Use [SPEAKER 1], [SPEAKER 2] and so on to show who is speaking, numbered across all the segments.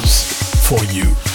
[SPEAKER 1] For you.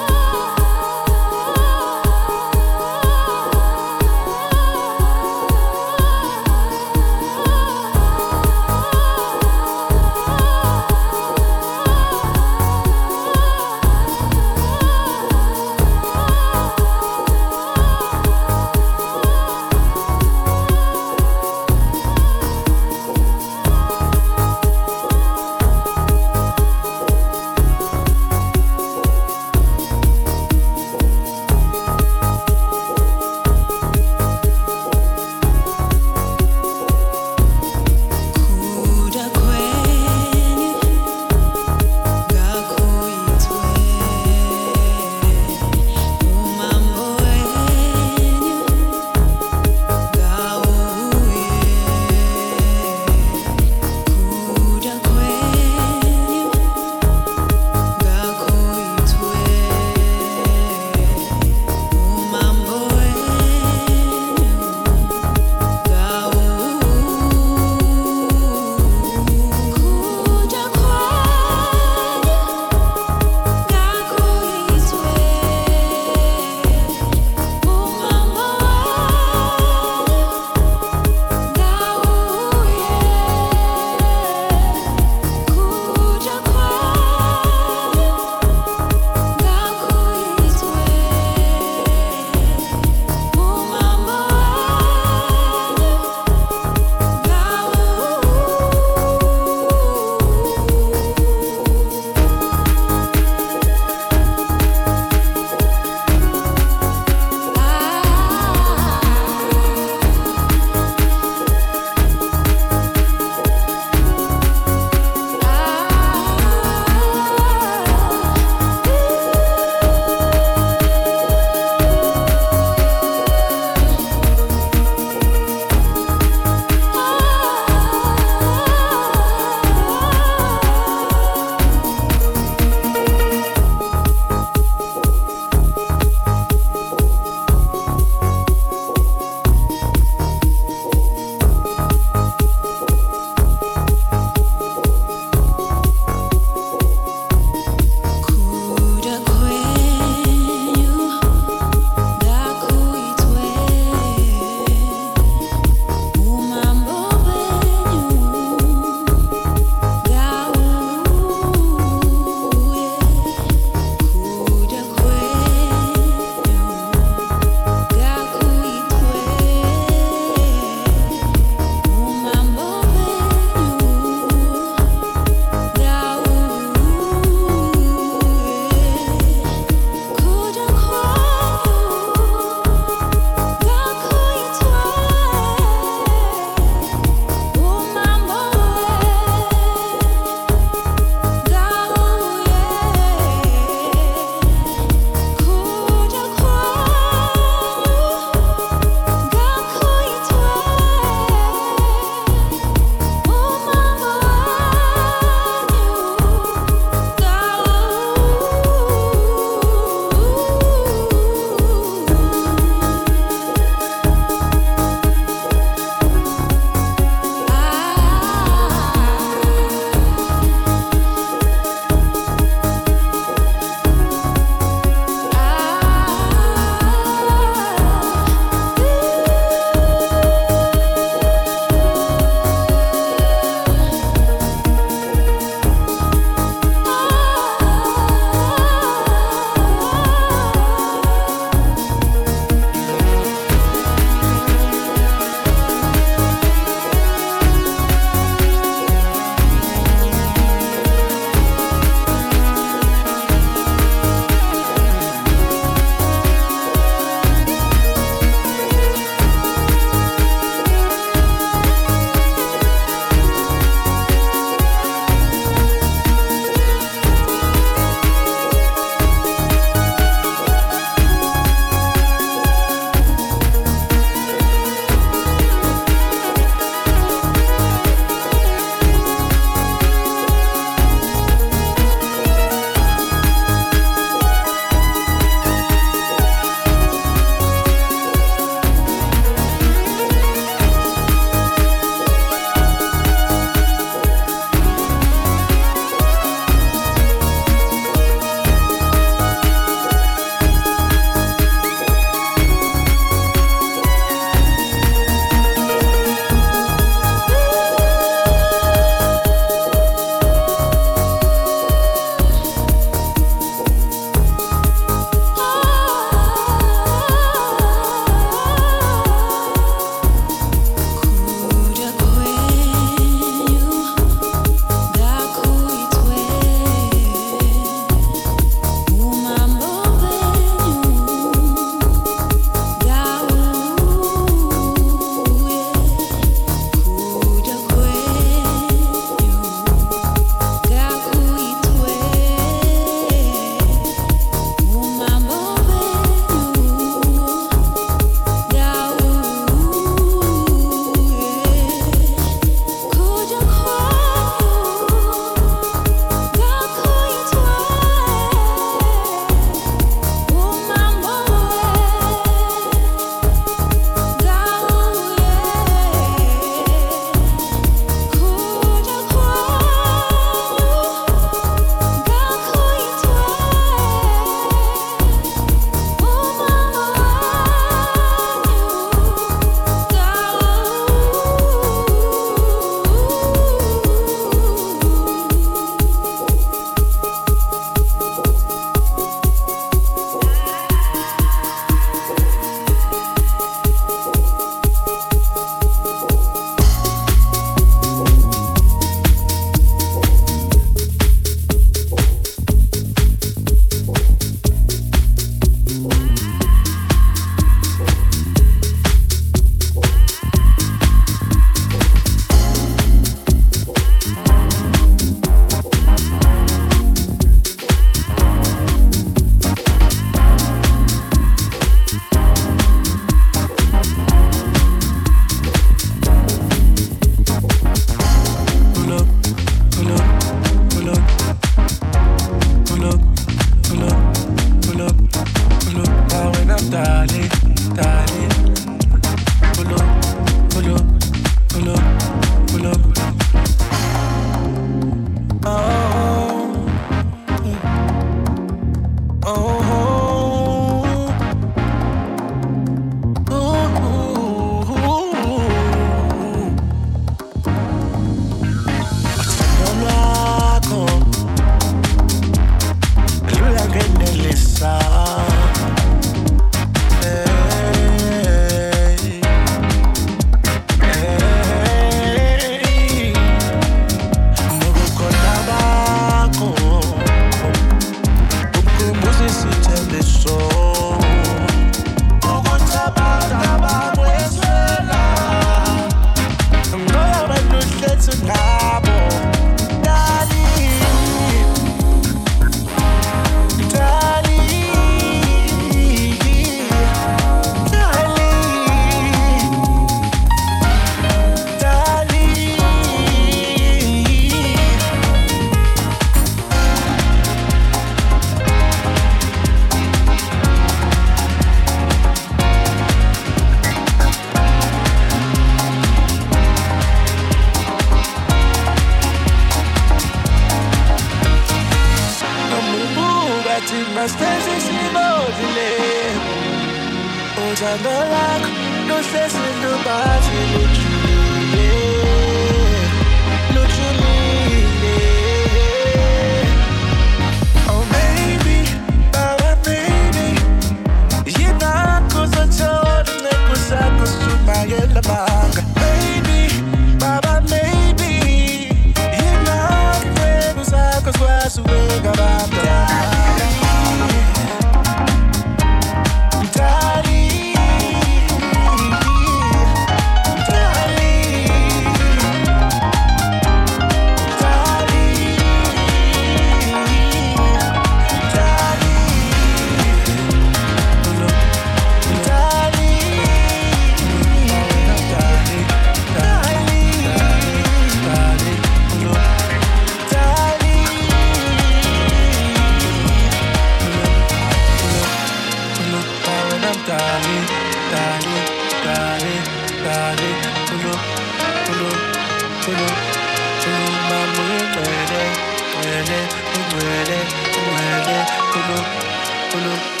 [SPEAKER 2] Pull up,